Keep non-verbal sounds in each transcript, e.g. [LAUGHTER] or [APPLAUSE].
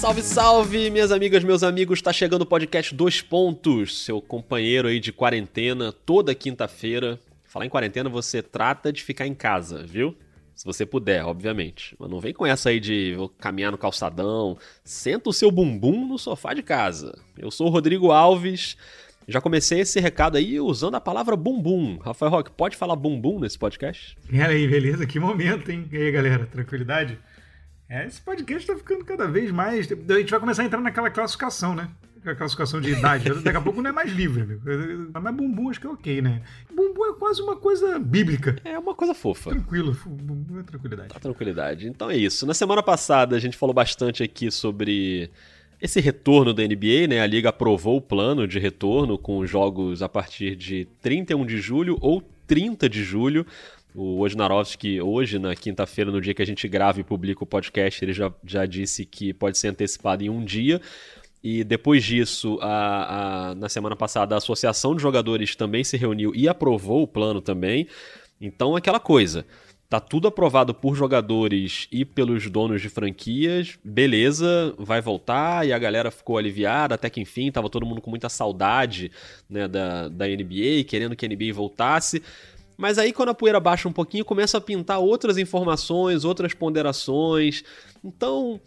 Salve, salve, minhas amigas, meus amigos. Tá chegando o podcast Dois Pontos, seu companheiro aí de quarentena, toda quinta-feira. Falar em quarentena, você trata de ficar em casa, viu? Se você puder, obviamente. Mas não vem com essa aí de caminhar no calçadão. Senta o seu bumbum no sofá de casa. Eu sou o Rodrigo Alves. Já comecei esse recado aí usando a palavra bumbum. Rafael Roque, pode falar bumbum nesse podcast? E aí, beleza? Que momento, hein? E aí, galera, tranquilidade? É, esse podcast tá ficando cada vez mais. A gente vai começar a entrar naquela classificação, né? A classificação de idade. [LAUGHS] Daqui a pouco não é mais livre, né? Mas bumbum acho que é ok, né? Bumbum é quase uma coisa bíblica. É uma coisa fofa. Tranquilo, bumbum é tranquilidade. Tá tranquilidade. Então é isso. Na semana passada a gente falou bastante aqui sobre esse retorno da NBA, né? A liga aprovou o plano de retorno com jogos a partir de 31 de julho ou 30 de julho. O Wojnarowski, hoje, na quinta-feira, no dia que a gente grava e publica o podcast, ele já, já disse que pode ser antecipado em um dia. E depois disso, a, a, na semana passada, a Associação de Jogadores também se reuniu e aprovou o plano também. Então, aquela coisa. Tá tudo aprovado por jogadores e pelos donos de franquias. Beleza, vai voltar e a galera ficou aliviada até que enfim, tava todo mundo com muita saudade né, da, da NBA, querendo que a NBA voltasse. Mas aí, quando a poeira baixa um pouquinho, começa a pintar outras informações, outras ponderações. Então,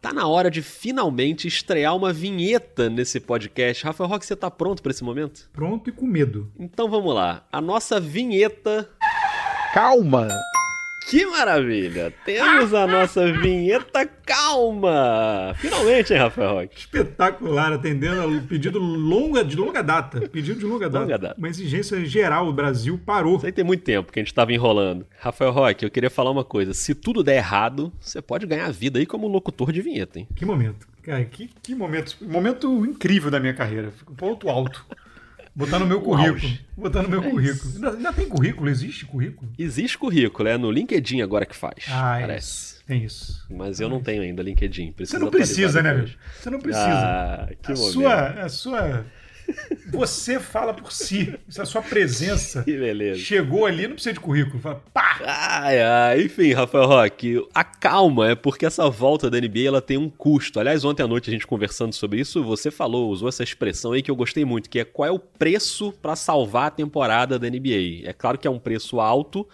tá na hora de finalmente estrear uma vinheta nesse podcast. Rafael Roque, você tá pronto para esse momento? Pronto e com medo. Então vamos lá. A nossa vinheta. Calma! Que maravilha! Temos a nossa vinheta calma! Finalmente, hein, Rafael Roque? Espetacular, atendendo a pedido longa, de longa data. Pedido de longa data. longa data. Uma exigência geral, o Brasil parou. Isso aí tem muito tempo que a gente estava enrolando. Rafael Roque, eu queria falar uma coisa. Se tudo der errado, você pode ganhar vida aí como locutor de vinheta, hein? Que momento. Cara, que, que momento. Momento incrível da minha carreira. Ponto alto. Botar no meu currículo. Botar no meu é currículo. Ainda, ainda, tem currículo? Existe currículo? Existe currículo, é no LinkedIn agora que faz. Ah, é parece. Isso. Tem isso. Mas eu não tenho ainda LinkedIn. Você não precisa, né? Você não precisa. Ah, que a momento. Sua, a sua você fala por si. a sua presença que beleza. chegou ali, não precisa de currículo. Fala, pá! Ai, ai. Enfim, Rafael Roque, a calma é porque essa volta da NBA ela tem um custo. Aliás, ontem à noite a gente conversando sobre isso, você falou, usou essa expressão aí que eu gostei muito, que é qual é o preço para salvar a temporada da NBA. É claro que é um preço alto,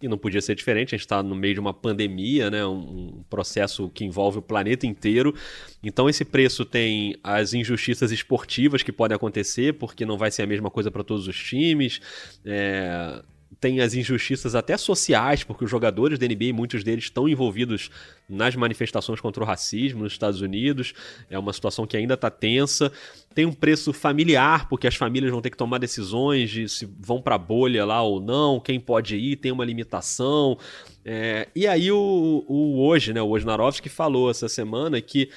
e não podia ser diferente, a gente está no meio de uma pandemia, né, um processo que envolve o planeta inteiro. Então esse preço tem as injustiças esportivas que podem acontecer, porque não vai ser a mesma coisa para todos os times. É, tem as injustiças até sociais, porque os jogadores da NBA, muitos deles estão envolvidos nas manifestações contra o racismo nos Estados Unidos. É uma situação que ainda está tensa. Tem um preço familiar, porque as famílias vão ter que tomar decisões de se vão para a bolha lá ou não, quem pode ir, tem uma limitação. É, e aí o, o hoje, né, o Wojnarowski falou essa semana que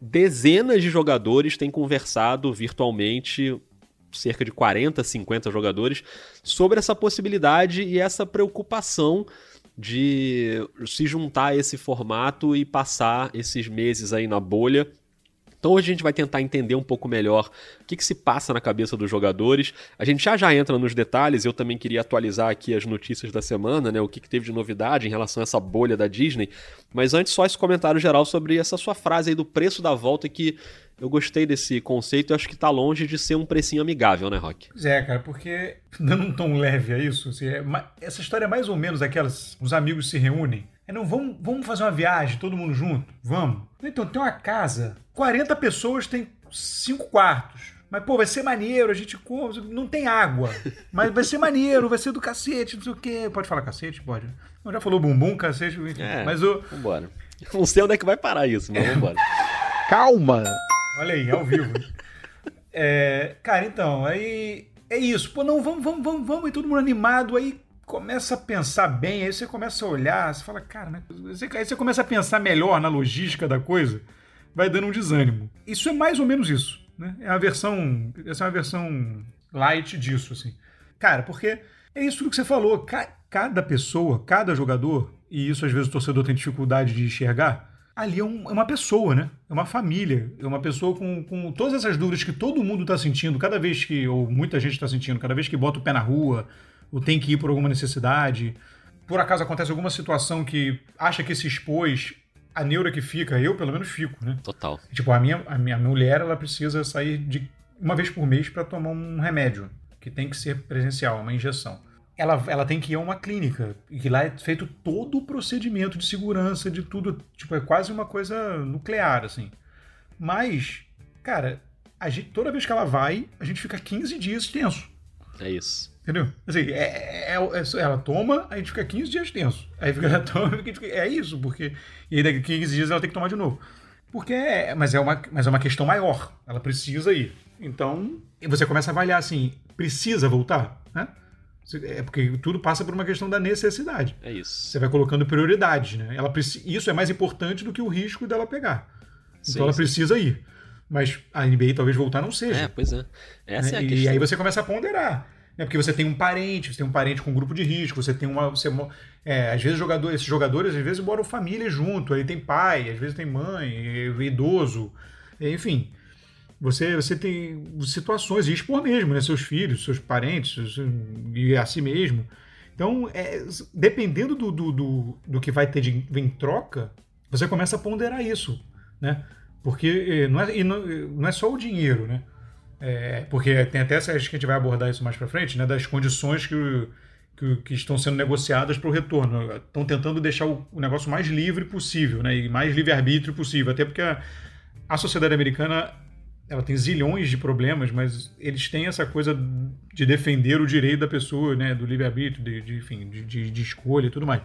dezenas de jogadores têm conversado virtualmente cerca de 40, 50 jogadores, sobre essa possibilidade e essa preocupação de se juntar a esse formato e passar esses meses aí na bolha então hoje a gente vai tentar entender um pouco melhor o que, que, se passa na cabeça dos jogadores. A gente já já entra nos detalhes, eu também queria atualizar aqui as notícias da semana, né? O que, que teve de novidade em relação a essa bolha da Disney. Mas antes, só esse comentário geral sobre essa sua frase aí do preço da volta que eu gostei desse conceito e acho que tá longe de ser um precinho amigável, né, Rock? É, cara, porque [LAUGHS] dando um tom leve a isso, assim, é, essa história é mais ou menos aquelas, os amigos se reúnem, é, não, vamos, vamos fazer uma viagem, todo mundo junto? Vamos. Então, tem uma casa, 40 pessoas tem cinco quartos. Mas, pô, vai ser maneiro, a gente come, não tem água. Mas vai ser maneiro, vai ser do cacete, não sei o quê. Pode falar cacete? Pode. Já falou bumbum, cacete, É, mas o. Vambora. Não sei onde é que vai parar isso, mas vambora. Calma! Olha aí, ao vivo. é, cara, então, aí é isso. Pô, não, vamos, vamos, vamos, vamos, e todo mundo animado. Aí começa a pensar bem, aí você começa a olhar, você fala, cara, né? Aí você começa a pensar melhor na logística da coisa, vai dando um desânimo. Isso é mais ou menos isso, né? É a versão, essa é uma versão light disso, assim. Cara, porque é isso que você falou, cada pessoa, cada jogador, e isso às vezes o torcedor tem dificuldade de enxergar, ali é, um, é, uma pessoa, né? É uma família. É uma pessoa com, com todas essas dúvidas que todo mundo está sentindo, cada vez que, ou muita gente está sentindo, cada vez que bota o pé na rua, ou tem que ir por alguma necessidade. Por acaso acontece alguma situação que acha que se expôs, a neura que fica, eu pelo menos fico, né? Total. Tipo, a minha, a minha mulher, ela precisa sair de uma vez por mês para tomar um remédio, que tem que ser presencial, uma injeção. Ela, ela tem que ir a uma clínica, e que lá é feito todo o procedimento de segurança, de tudo. Tipo, é quase uma coisa nuclear, assim. Mas, cara, a gente, toda vez que ela vai, a gente fica 15 dias tenso. É isso. Entendeu? Assim, é, é, é, ela toma, a gente fica 15 dias tenso. Aí fica, [LAUGHS] ela toma, é isso, porque. E aí daqui 15 dias ela tem que tomar de novo. Porque é. Mas é uma, mas é uma questão maior. Ela precisa ir. Então, você começa a avaliar assim: precisa voltar? Né? É porque tudo passa por uma questão da necessidade. É isso. Você vai colocando prioridades, né? Ela, isso é mais importante do que o risco dela pegar. Então sim, ela sim. precisa ir. Mas a NBA talvez voltar não seja. É, pois é. Essa né? é a e questão. aí você começa a ponderar. Né? Porque você tem um parente, você tem um parente com um grupo de risco, você tem uma. Você, é, às vezes jogador, esses jogadores, às vezes, moram família junto, aí tem pai, às vezes tem mãe, idoso, enfim. Você, você tem situações, e expor mesmo, né? Seus filhos, seus parentes, e a si mesmo. Então, é, dependendo do, do, do, do, que vai ter de, em troca, você começa a ponderar isso, né? Porque não é, não, não é só o dinheiro, né? É, porque tem até, acho que a gente vai abordar isso mais para frente, né? Das condições que, que, que estão sendo negociadas para o retorno. Estão tentando deixar o, o, negócio mais livre possível, né? E mais livre-arbítrio possível. Até porque a, a sociedade americana ela tem zilhões de problemas, mas eles têm essa coisa de defender o direito da pessoa, né? Do livre-arbítrio, de, de, enfim, de, de, de escolha e tudo mais.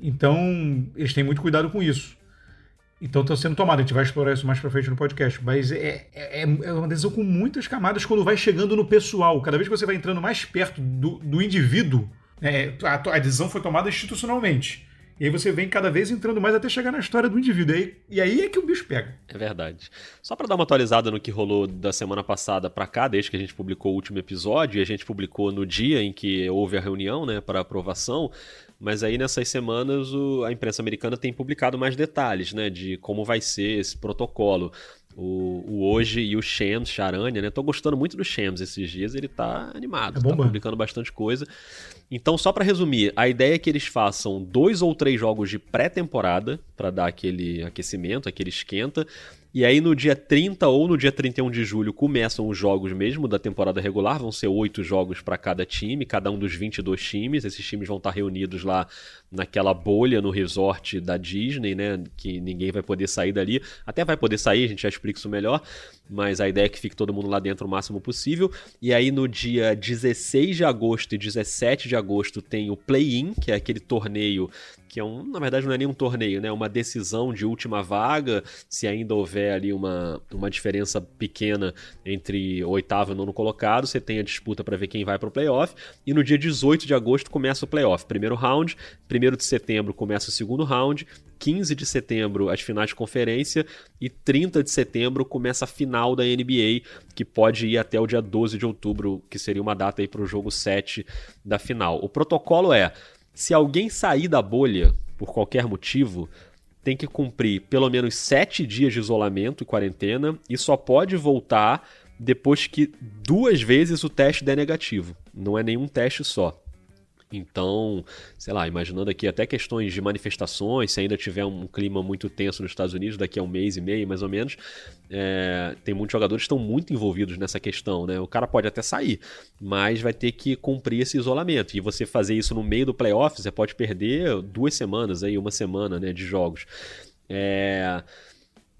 Então, eles têm muito cuidado com isso. Então está sendo tomado, a gente vai explorar isso mais para frente no podcast. Mas é, é, é, uma decisão com muitas camadas quando vai chegando no pessoal. Cada vez que você vai entrando mais perto do, do indivíduo, é, a, a, decisão foi tomada institucionalmente. E aí você vem cada vez entrando mais até chegar na história do indivíduo. E aí, e aí é que o bicho pega. É verdade. Só para dar uma atualizada no que rolou da semana passada para cá, desde que a gente publicou o último episódio, e a gente publicou no dia em que houve a reunião né, para aprovação. Mas aí nessas semanas o, a imprensa americana tem publicado mais detalhes, né, de como vai ser esse protocolo. O, o Hoje e o Shams Charania, né? Tô gostando muito do Shams esses dias, ele tá animado, é tá publicando bastante coisa. Então, só para resumir, a ideia é que eles façam dois ou três jogos de pré-temporada para dar aquele aquecimento, aquele esquenta, e aí no dia 30 ou no dia 31 de julho começam os jogos mesmo da temporada regular, vão ser oito jogos para cada time, cada um dos 22 times. Esses times vão estar reunidos lá naquela bolha no resort da Disney, né, que ninguém vai poder sair dali. Até vai poder sair, a gente já explica isso melhor, mas a ideia é que fique todo mundo lá dentro o máximo possível. E aí no dia 16 de agosto e 17 de agosto tem o play-in, que é aquele torneio que é um, na verdade não é nem um torneio, né? Uma decisão de última vaga, se ainda houver ali uma, uma diferença pequena entre oitavo e nono colocado, você tem a disputa para ver quem vai para o playoff. E no dia 18 de agosto começa o playoff. Primeiro round, primeiro de setembro começa o segundo round, 15 de setembro as finais de conferência e 30 de setembro começa a final da NBA, que pode ir até o dia 12 de outubro, que seria uma data aí para o jogo 7 da final. O protocolo é se alguém sair da bolha por qualquer motivo, tem que cumprir pelo menos sete dias de isolamento e quarentena e só pode voltar depois que duas vezes o teste der negativo. Não é nenhum teste só. Então, sei lá, imaginando aqui até questões de manifestações, se ainda tiver um clima muito tenso nos Estados Unidos, daqui a um mês e meio, mais ou menos, é, tem muitos jogadores que estão muito envolvidos nessa questão, né? O cara pode até sair, mas vai ter que cumprir esse isolamento. E você fazer isso no meio do playoff, você pode perder duas semanas aí, uma semana, né, de jogos. É,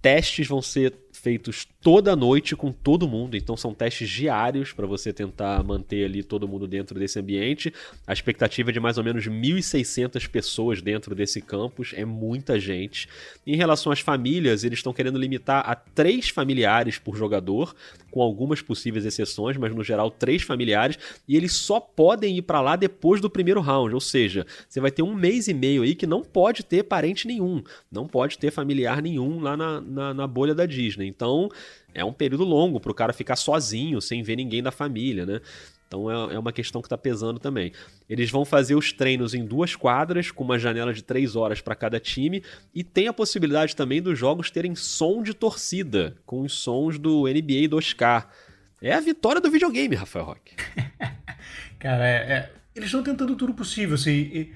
testes vão ser feitos toda noite com todo mundo, então são testes diários para você tentar manter ali todo mundo dentro desse ambiente. A expectativa é de mais ou menos 1.600 pessoas dentro desse campus, é muita gente. Em relação às famílias, eles estão querendo limitar a três familiares por jogador, com algumas possíveis exceções, mas no geral três familiares, e eles só podem ir para lá depois do primeiro round, ou seja, você vai ter um mês e meio aí que não pode ter parente nenhum, não pode ter familiar nenhum lá na, na, na bolha da Disney. Então, é um período longo para o cara ficar sozinho, sem ver ninguém da família, né? Então é, é uma questão que está pesando também. Eles vão fazer os treinos em duas quadras, com uma janela de três horas para cada time, e tem a possibilidade também dos jogos terem som de torcida, com os sons do NBA 2K. É a vitória do videogame, Rafael Roque. [LAUGHS] cara, é, é, eles estão tentando tudo possível. Assim, e,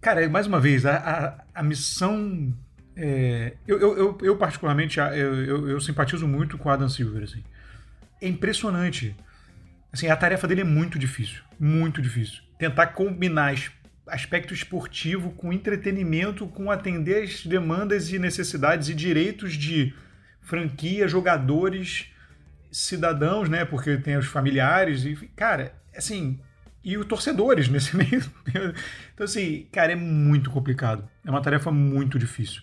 cara, mais uma vez, a, a, a missão É, eu, eu, eu, particularmente, eu, eu, simpatizo muito com Adam Silver. Assim. É impressionante. Assim, a tarefa dele é muito difícil. Muito difícil. Tentar combinar aspecto esportivo com entretenimento, com atender as demandas e necessidades e direitos de franquia, jogadores, cidadãos, né? Porque tem os familiares. E, cara, assim, e os torcedores [LAUGHS] nesse meio. Então, assim, cara, é muito complicado. É uma tarefa muito difícil.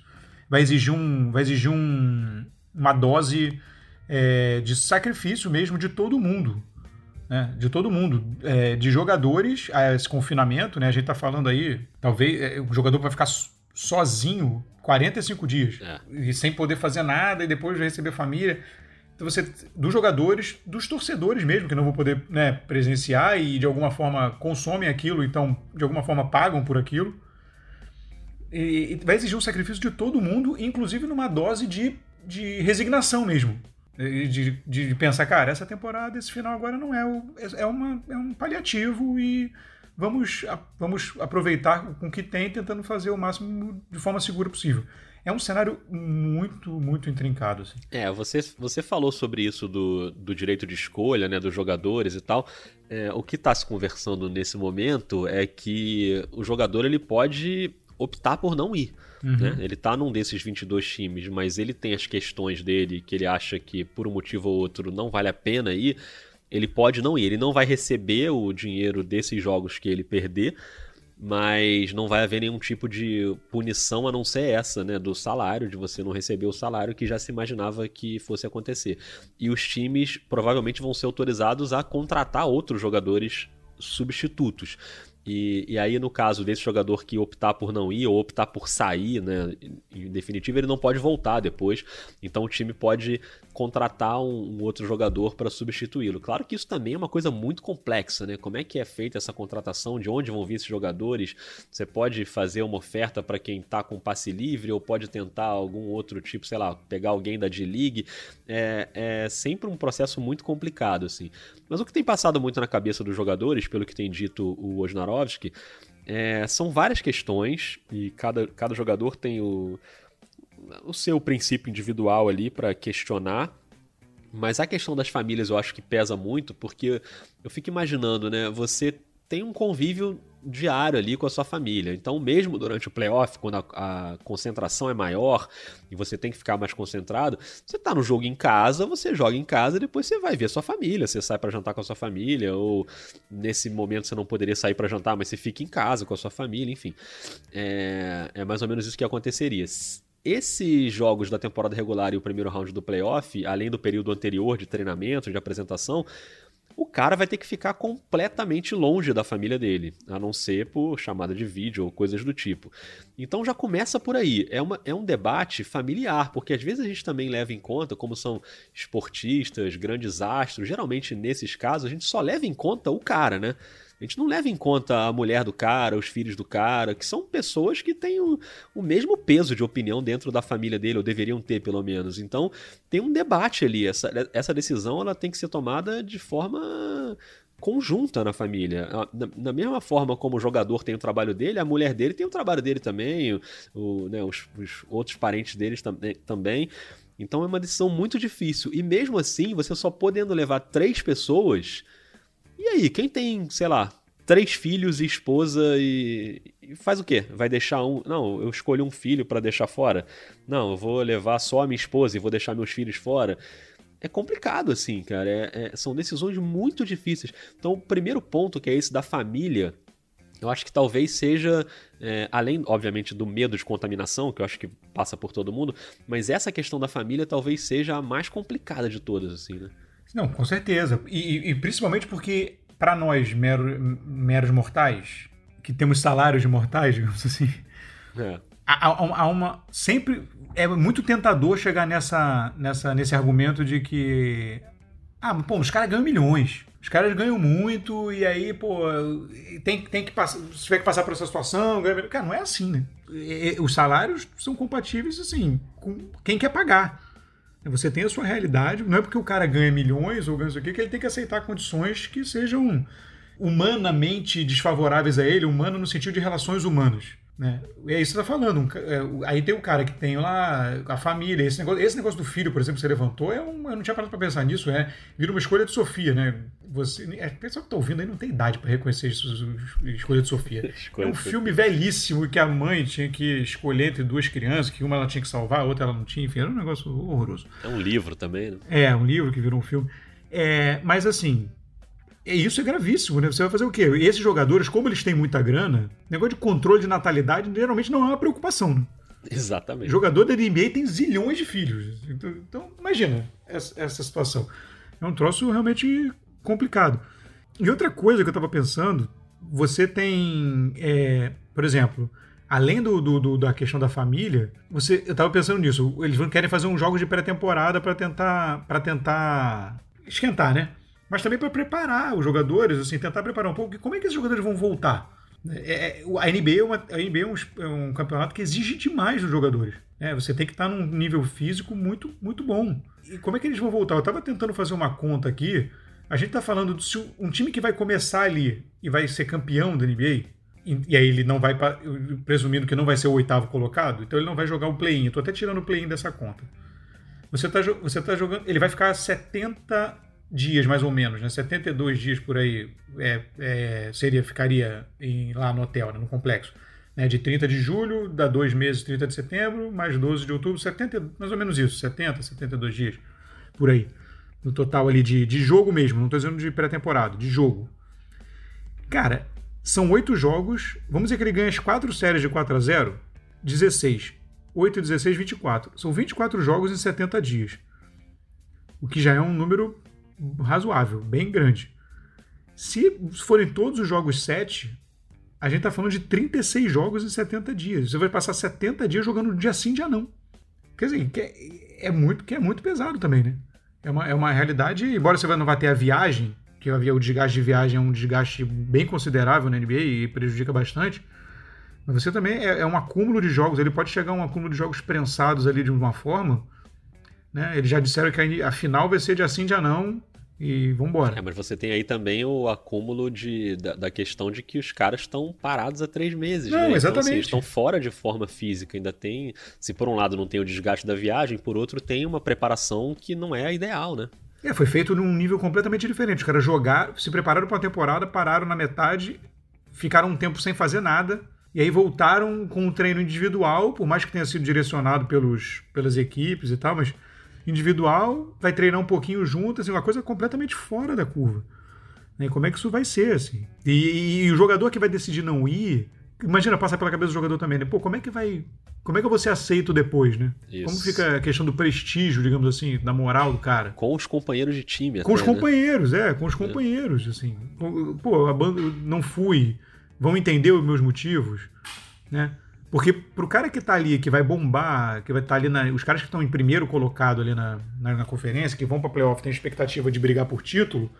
Vai exigir, um, vai exigir um, uma dose é, de sacrifício mesmo de todo mundo. Né? De todo mundo. É, de jogadores, a esse confinamento, né? A gente tá falando aí, talvez é, o jogador vai ficar sozinho 45 dias. É. E sem poder fazer nada, e depois receber família. Então você, dos jogadores, dos torcedores mesmo, que não vão poder né, presenciar e de alguma forma consomem aquilo, então de alguma forma pagam por aquilo. E, e vai exigir um sacrifício de todo mundo, inclusive numa dose de, de resignação mesmo. De, de, pensar, cara, essa temporada, esse final agora não é o. É, uma, é um paliativo e vamos, vamos aproveitar com o que tem, tentando fazer o máximo de forma segura possível é um cenário muito, muito intrincado. Assim. É, você, você falou sobre isso do, do direito de escolha, né, dos jogadores e tal. É, o que está se conversando nesse momento é que o jogador ele pode optar por não ir. Uhum. Né? Ele está num desses 22 times, mas ele tem as questões dele que ele acha que por um motivo ou outro não vale a pena ir. Ele pode não ir, ele não vai receber o dinheiro desses jogos que ele perder, mas não vai haver nenhum tipo de punição a não ser essa, né, do salário, de você não receber o salário que já se imaginava que fosse acontecer. E os times provavelmente vão ser autorizados a contratar outros jogadores substitutos. E, e, aí, no caso desse jogador que optar por não ir ou optar por sair, né, em definitivo, ele não pode voltar depois. Então, o time pode contratar um, um outro jogador para substituí-lo. Claro que isso também é uma coisa muito complexa, né? Como é que é feita essa contratação? De onde vão vir esses jogadores? Você pode fazer uma oferta para quem está com passe livre ou pode tentar algum outro tipo, sei lá, pegar alguém da D-League. É, é sempre um processo muito complicado, assim. Mas o que tem passado muito na cabeça dos jogadores, pelo que tem dito o Wojnarowski, é, são várias questões e cada, cada jogador tem o, o seu princípio individual ali para questionar. Mas a questão das famílias eu acho que pesa muito, porque eu fico imaginando, né? Você tem um convívio diário ali com a sua família. Então, mesmo durante o playoff, quando a, a, concentração é maior e você tem que ficar mais concentrado, você tá no jogo em casa, você joga em casa depois você vai ver a sua família, você sai para jantar com a sua família, ou nesse momento você não poderia sair para jantar, mas você fica em casa com a sua família, enfim. É, é mais ou menos isso que aconteceria esses jogos da temporada regular e o primeiro round do playoff, além do período anterior de treinamento, de apresentação, o cara vai ter que ficar completamente longe da família dele, a não ser por chamada de vídeo ou coisas do tipo. Então já começa por aí. É, uma, é um debate familiar, porque às vezes a gente também leva em conta, como são esportistas, grandes astros, geralmente nesses casos a gente só leva em conta o cara, né? A gente não leva em conta a mulher do cara, os filhos do cara, que são pessoas que têm o, o mesmo peso de opinião dentro da família dele, ou deveriam ter pelo menos. Então tem um debate ali. Essa, essa decisão ela tem que ser tomada de forma conjunta na família. Da mesma forma como o jogador tem o trabalho dele, a mulher dele tem o trabalho dele também, o, o né, os, os, outros parentes deles tam, também. Então é uma decisão muito difícil. E mesmo assim, você só podendo levar três pessoas e aí, quem tem, sei lá, três filhos e esposa e, e faz o quê? Vai deixar um. Não, eu escolhi um filho para deixar fora. Não, eu vou levar só a minha esposa e vou deixar meus filhos fora. É complicado, assim, cara. É, é, são decisões muito difíceis. Então, o primeiro ponto, que é esse da família, eu acho que talvez seja, é, além, obviamente, do medo de contaminação, que eu acho que passa por todo mundo, mas essa questão da família talvez seja a mais complicada de todas, assim, né? Não, com certeza. E, e principalmente porque, para nós, mero, meros mortais, que temos salários de mortais, [LAUGHS] digamos assim, é. há, há, há, uma. Sempre é muito tentador chegar nessa, nessa, nesse argumento de que. Ah, pô, os caras ganham milhões. Os caras ganham muito e aí, pô, tem, tem que passar. Se tiver que passar por essa situação, ganha... Cara, não é assim, né? Os salários são compatíveis, assim, com quem quer pagar. Você tem a sua realidade, não é porque o cara ganha milhões ou ganha isso aqui que ele tem que aceitar condições que sejam humanamente desfavoráveis a ele, humano no sentido de relações humanas. Né? É isso que você tá falando. É, aí tem o cara que tem lá a família. Esse negócio, esse negócio do filho, por exemplo, que você levantou, é um, eu não tinha parado para pensar nisso. É, vira uma escolha de Sofia, né? Você, é, pessoal que tá ouvindo aí não tem idade para reconhecer isso, escolha de Sofia. [LAUGHS] escolha é um filme velhíssimo que a mãe tinha que escolher entre duas crianças, que uma ela tinha que salvar, a outra ela não tinha. Enfim, era um negócio horroroso. É um livro também, né? É, um livro que virou um filme. É, mas assim, isso é gravíssimo, né? Você vai fazer o quê? Esses jogadores, como eles têm muita grana, negócio de controle de natalidade geralmente não é uma preocupação, né? Exatamente. jogador da NBA tem zilhões de filhos. Então, então imagina essa, essa, situação. É um troço realmente complicado. E outra coisa que eu estava pensando, você tem, é, por exemplo, além do, do, do, da questão da família, você, eu estava pensando nisso. Eles querem fazer uns jogos de pré-temporada para tentar, para tentar esquentar, né? Mas também para preparar os jogadores, assim, tentar preparar um pouco. Como é que esses jogadores vão voltar? É, é, a NBA, é, uma, a NBA é, um, é um campeonato que exige demais dos jogadores. É, você tem que estar num nível físico muito, muito bom. E como é que eles vão voltar? Eu estava tentando fazer uma conta aqui. A gente está falando de um time que vai começar ali e vai ser campeão da NBA, e, e aí ele não vai, presumindo que não vai ser o oitavo colocado, então ele não vai jogar o play-in. Estou até tirando o play-in dessa conta. Você está você tá jogando. Ele vai ficar 70 dias, mais ou menos, né? 72 dias por aí é, é, seria, ficaria em, lá no hotel, né? no complexo. Né? De 30 de julho, dá dois meses, 30 de setembro, mais 12 de outubro, 70, mais ou menos isso, 70, 72 dias por aí. No total ali de, de jogo mesmo, não estou dizendo de pré-temporada, de jogo. Cara, são oito jogos, vamos dizer que ele ganha as quatro séries de 4 a 0 16. 8 e 16, 24. São 24 jogos em 70 dias. O que já é um número razoável, bem grande. Se forem todos os jogos 7, a gente está falando de 36 jogos em 70 dias. Você vai passar 70 dias jogando dia sim, dia não. Quer dizer, que é, é, muito, que é muito pesado também, né? É uma, é uma realidade, embora você não vá ter a viagem, que o desgaste de viagem é um desgaste bem considerável na NBA e prejudica bastante. Mas você também é, é um acúmulo de jogos, ele pode chegar a um acúmulo de jogos prensados ali de uma forma. Né? Eles já disseram que a, a final vai ser dia sim, dia não, e vambora. É, mas você tem aí também o acúmulo de, da, da questão de que os caras estão parados há três meses. Não, né? exatamente. Então, assim, eles estão fora de forma física. Ainda tem. Se por um lado não tem o desgaste da viagem, por outro tem uma preparação que não é a ideal, né? É, foi feito num nível completamente diferente. Os caras jogaram, se prepararam para uma temporada, pararam na metade, ficaram um tempo sem fazer nada. E aí voltaram com um treino individual, por mais que tenha sido direcionado pelos, pelas equipes e tal, mas individual, vai treinar um pouquinho junto, assim, uma coisa completamente fora da curva. Né? Como é que isso vai ser, assim? E, e, e, o jogador que vai decidir não ir, imagina passar pela cabeça do jogador também, né? Pô, como é que vai. Como é que eu vou ser aceito depois, né? Isso. Como fica a questão do prestígio, digamos assim, da moral do cara? Com os companheiros de time, Com até, os né? companheiros, é, com os é. companheiros, é. assim. Pô, a banda não fui, vão entender os meus motivos, né? Porque pro cara que tá ali, que vai bombar, que vai estar tá ali na, Os caras que estão em primeiro colocado ali na, na, na, conferência, que vão pra playoff, tem expectativa de brigar por título,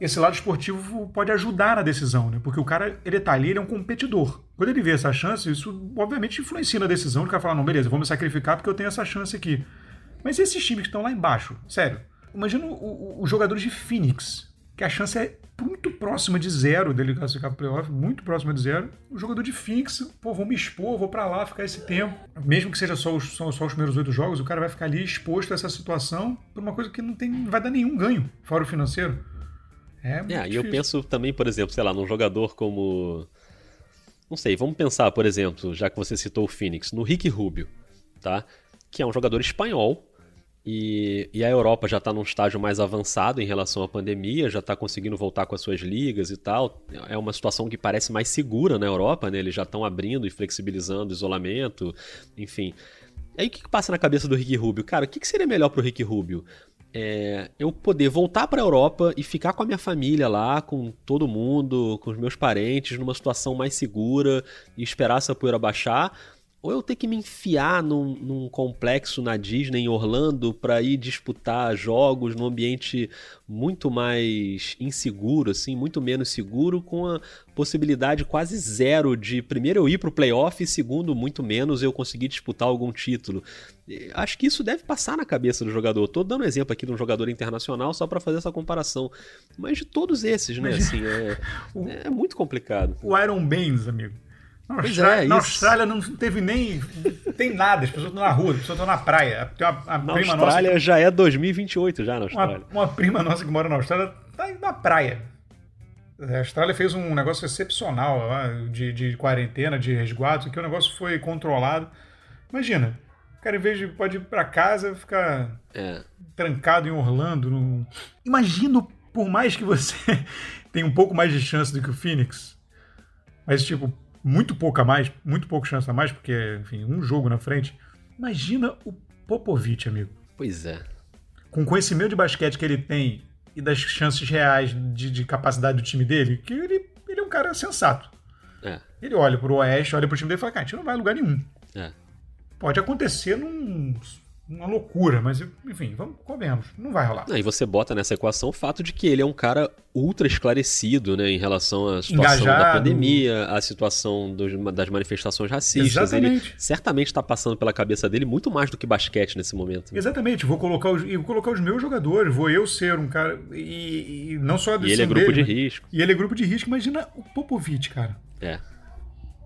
esse lado esportivo pode ajudar na decisão, né? Porque o cara, ele tá ali, ele é um competidor. Quando ele vê essa chance, isso obviamente influencia na decisão. O cara fala, não, beleza, vou me sacrificar porque eu tenho essa chance aqui. Mas esses times que estão lá embaixo, sério, imagina os jogadores de Phoenix, que a chance é muito próxima de zero dele classificar para playoff, muito próxima de zero. O jogador de Phoenix, pô, vou me expor, vou para lá ficar esse tempo. Mesmo que seja só os, só, só os primeiros oito jogos, o cara vai ficar ali exposto a essa situação por uma coisa que não, tem, não vai dar nenhum ganho, fora o financeiro. É, é e eu penso também, por exemplo, sei lá, num jogador como. Não sei, vamos pensar, por exemplo, já que você citou o Phoenix, no Rick Rubio, tá? Que é um jogador espanhol e, e, a Europa já está num estágio mais avançado em relação à pandemia, já está conseguindo voltar com as suas ligas e tal. É uma situação que parece mais segura na Europa, né? Eles já estão abrindo e flexibilizando o isolamento, enfim. Aí o que, que passa na cabeça do Rick Rubio? Cara, o que, que seria melhor para o Rick Rubio? É, eu poder voltar para a Europa e ficar com a minha família lá, com todo mundo, com os meus parentes, numa situação mais segura e esperar essa poeira baixar, ou eu ter que me enfiar num, num complexo na Disney em Orlando para ir disputar jogos num ambiente muito mais inseguro, assim, muito menos seguro, com a possibilidade quase zero de primeiro eu ir para o playoff e segundo muito menos eu conseguir disputar algum título. Acho que isso deve passar na cabeça do jogador. Tô dando um exemplo aqui de um jogador internacional só para fazer essa comparação, mas de todos esses, né? Assim, é, [LAUGHS] é muito complicado. O Iron Baines, amigo. Na Austrália, é, na Austrália não teve nem. tem nada, as pessoas estão na rua, as pessoas estão na praia. Tem uma, uma na prima Austrália nossa, já é 2028 já na Austrália. Uma, uma, prima nossa que mora na Austrália tá na praia. A Austrália fez um negócio excepcional de, de quarentena, de resguardo, que o negócio foi controlado. Imagina, o cara, em vez de pode ir para casa, ficar é. trancado em Orlando. No... Imagina, por mais que você [LAUGHS] tenha um pouco mais de chance do que o Phoenix, mas, tipo, muito pouca mais, muito pouco chance a mais, porque, enfim, um jogo na frente. Imagina o Popovich, amigo. Pois é. Com o conhecimento de basquete que ele tem e das chances reais de, de capacidade do time dele, que ele, ele é um cara sensato. É. Ele olha pro Oeste, olha pro time dele e fala, cara, a gente não vai a lugar nenhum. É. Pode acontecer num uma loucura, mas enfim, vamos comemos, não vai rolar. Não, e você bota nessa equação o fato de que ele é um cara ultra esclarecido, né, em relação à situação Engajado. da pandemia, à situação dos, das manifestações racistas. Exatamente. Ele certamente está passando pela cabeça dele muito mais do que basquete nesse momento. Né? Exatamente. Vou colocar os, vou colocar os meus jogadores, vou eu ser um cara e, e não só a E ele é grupo dele, de risco. E ele é grupo de risco. Imagina o Popovich, cara. É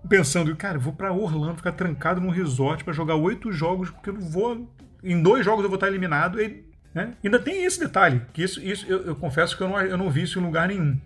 pensando, cara, eu vou para Orlando ficar trancado num resort para jogar oito jogos, porque eu não vou em dois jogos eu vou estar eliminado. E, né? Ainda tem esse detalhe, que isso, isso eu, eu confesso que eu não, eu não vi isso em lugar nenhum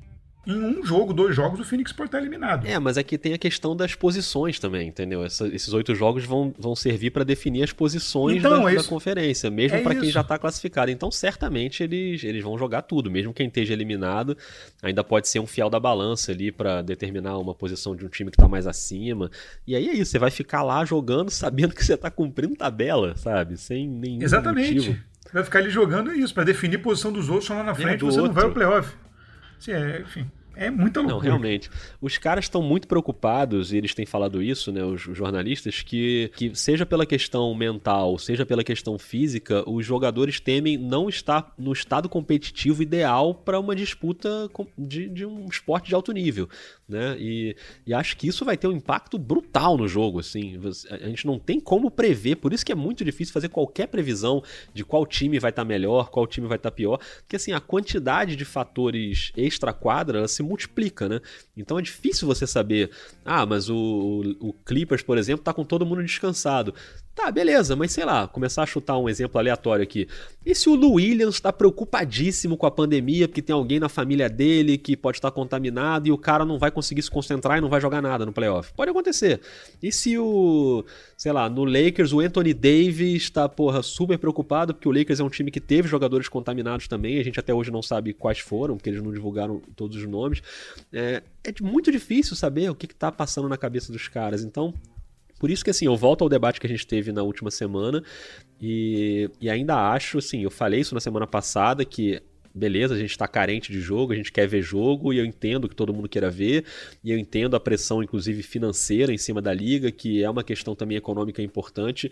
em um jogo, dois jogos, o Phoenix pode estar eliminado. É, mas aqui tem a questão das posições também, entendeu? Essa, esses oito jogos vão, vão servir para definir as posições então, da, é da, conferência, mesmo é para quem já está classificado. Então, certamente, eles, eles vão jogar tudo. Mesmo quem esteja eliminado, ainda pode ser um fiel da balança ali para determinar uma posição de um time que está mais acima. E aí é isso, você vai ficar lá jogando sabendo que você está cumprindo tabela, sabe? Sem nenhum Exatamente. motivo. Vai ficar ali jogando é isso, para definir posição dos outros lá na é, frente, é, você outro. não vai ao playoff. Sim, é, enfim. É muita loucura. Não, realmente. Os caras estão muito preocupados, e eles têm falado isso, né, os, jornalistas, que, que seja pela questão mental, seja pela questão física, os jogadores temem não estar no estado competitivo ideal para uma disputa de, de um esporte de alto nível né? E, e acho que isso vai ter um impacto brutal no jogo, assim. A gente não tem como prever, por isso que é muito difícil fazer qualquer previsão de qual time vai estar tá melhor, qual time vai estar tá pior, porque assim, a quantidade de fatores extra-quadra, se multiplica, né? Então é difícil você saber, ah, mas o, o Clippers, por exemplo, tá com todo mundo descansado. Tá, beleza, mas sei lá, começar a chutar um exemplo aleatório aqui. E se o Lu Williams está preocupadíssimo com a pandemia, porque tem alguém na família dele que pode estar contaminado e o cara não vai conseguir se concentrar e não vai jogar nada no playoff? Pode acontecer. E se o, sei lá, no Lakers o Anthony Davis está, porra, super preocupado, porque o Lakers é um time que teve jogadores contaminados também, a gente até hoje não sabe quais foram, porque eles não divulgaram todos os nomes. É, é muito difícil saber o que está passando na cabeça dos caras. Então, por isso que, assim, eu volto ao debate que a gente teve na última semana e, e ainda acho, assim, eu falei isso na semana passada, que beleza, a gente está carente de jogo, a gente quer ver jogo e eu entendo que todo mundo queira ver e eu entendo a pressão, inclusive financeira, em cima da liga, que é uma questão também econômica importante,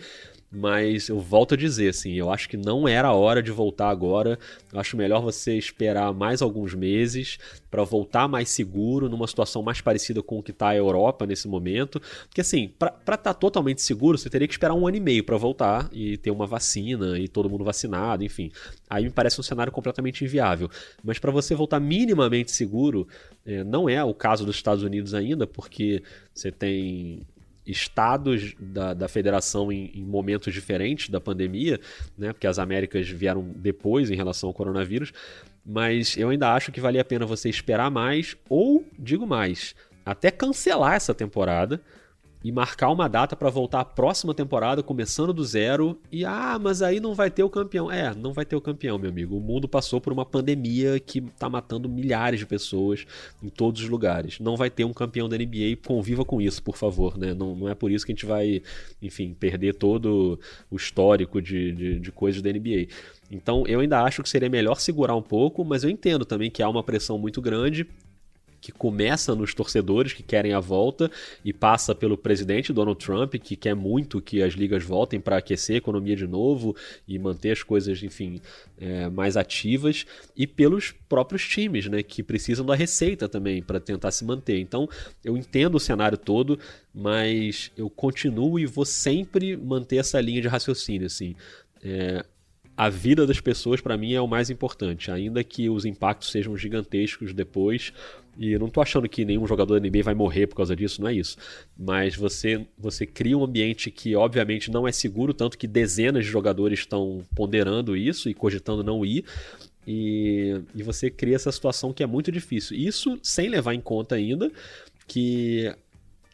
mas eu volto a dizer, assim, eu acho que não era a hora de voltar agora. Eu acho melhor você esperar mais alguns meses para voltar mais seguro, numa situação mais parecida com o que está a Europa nesse momento. Porque, assim, para estar tá totalmente seguro, você teria que esperar um ano e meio para voltar e ter uma vacina e todo mundo vacinado, enfim. Aí me parece um cenário completamente inviável. Mas para você voltar minimamente seguro, é, não é o caso dos Estados Unidos ainda, porque você tem estados da, da federação em, em, momentos diferentes da pandemia, né? Porque as Américas vieram depois em relação ao coronavírus. Mas eu ainda acho que valia a pena você esperar mais, ou, digo mais, até cancelar essa temporada e marcar uma data para voltar a próxima temporada, começando do zero. E ah, mas aí não vai ter o campeão. É, não vai ter o campeão, meu amigo. O mundo passou por uma pandemia que tá matando milhares de pessoas em todos os lugares. Não vai ter um campeão da NBA. Conviva com isso, por favor, né? Não, não é por isso que a gente vai, enfim, perder todo o histórico de, de, de coisas da NBA. Então eu ainda acho que seria melhor segurar um pouco, mas eu entendo também que há uma pressão muito grande que começa nos torcedores que querem a volta e passa pelo presidente Donald Trump, que quer muito que as ligas voltem para aquecer a economia de novo e manter as coisas, enfim, é, mais ativas, e pelos próprios times, né, que precisam da receita também para tentar se manter. Então, eu entendo o cenário todo, mas eu continuo e vou sempre manter essa linha de raciocínio, assim. É, a vida das pessoas para mim é o mais importante, ainda que os impactos sejam gigantescos depois. E eu não tô achando que nenhum jogador da NBA vai morrer por causa disso, não é isso. Mas você você cria um ambiente que obviamente não é seguro, tanto que dezenas de jogadores estão ponderando isso e cogitando não ir. E, e você cria essa situação que é muito difícil. Isso sem levar em conta ainda que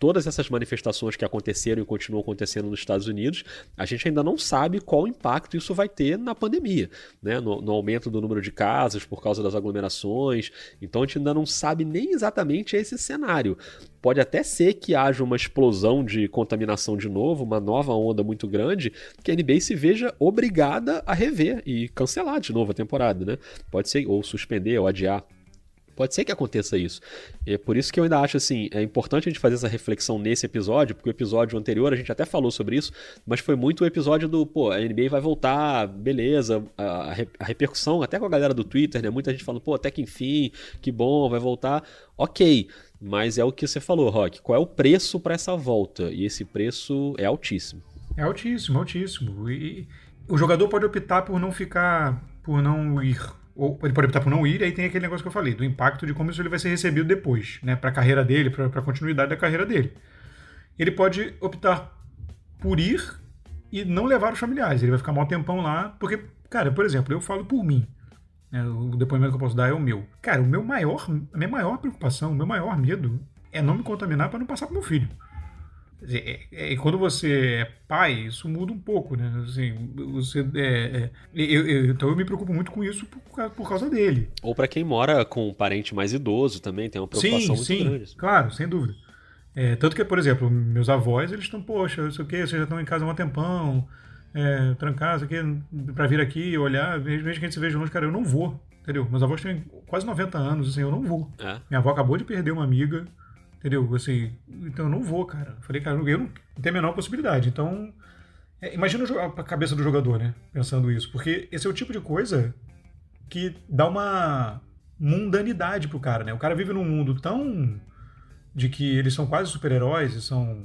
todas essas manifestações que aconteceram e continuam acontecendo nos Estados Unidos, a gente ainda não sabe qual impacto isso vai ter na pandemia, né? no, no aumento do número de casos por causa das aglomerações. Então a gente ainda não sabe nem exatamente esse cenário. Pode até ser que haja uma explosão de contaminação de novo, uma nova onda muito grande, que a NBA se veja obrigada a rever e cancelar de novo a temporada, né? Pode ser, ou suspender, ou adiar. Pode ser que aconteça isso. É por isso que eu ainda acho assim, é importante a gente fazer essa reflexão nesse episódio, porque o episódio anterior a gente até falou sobre isso, mas foi muito o episódio do, pô, a NBA vai voltar, beleza, a, a repercussão, até com a galera do Twitter, né? Muita gente falando, pô, até que enfim, que bom, vai voltar. Ok, mas é o que você falou, Rock. Qual é o preço para essa volta? E esse preço é altíssimo. É altíssimo, altíssimo. E o jogador pode optar por não ficar, por não ir ou ele pode optar por não ir, e aí tem aquele negócio que eu falei, do impacto de como isso ele vai ser recebido depois, né, para a carreira dele, para a continuidade da carreira dele. Ele pode optar por ir e não levar os familiares, ele vai ficar mal tempão lá, porque, cara, por exemplo, eu falo por mim, né, o depoimento que eu posso dar é o meu. Cara, o meu maior, a minha maior preocupação, o meu maior medo é não me contaminar para não passar para meu filho. É, é, e quando você é pai, isso muda um pouco, né? Assim, você, é, é, eu, eu, então eu me preocupo muito com isso por, por causa dele. Ou para quem mora com um parente mais idoso também, tem uma preocupação sim, muito sim, grande. Claro, sem dúvida. É, tanto que, por exemplo, meus avós, eles estão, poxa, não sei o quê, vocês já estão em casa há um tempão, é, trancados aqui, pra vir aqui olhar, mesmo que a gente se veja longe, cara, eu não vou, entendeu? Meus avós têm quase 90 anos, assim, eu não vou. É. Minha avó acabou de perder uma amiga, Entendeu? Assim, então eu não vou, cara. Falei, cara, eu não tenho a menor possibilidade. Então, é, imagina a cabeça do jogador, né? Pensando isso. Porque esse é o tipo de coisa que dá uma mundanidade pro cara, né? O cara vive num mundo tão de que eles são quase super-heróis e são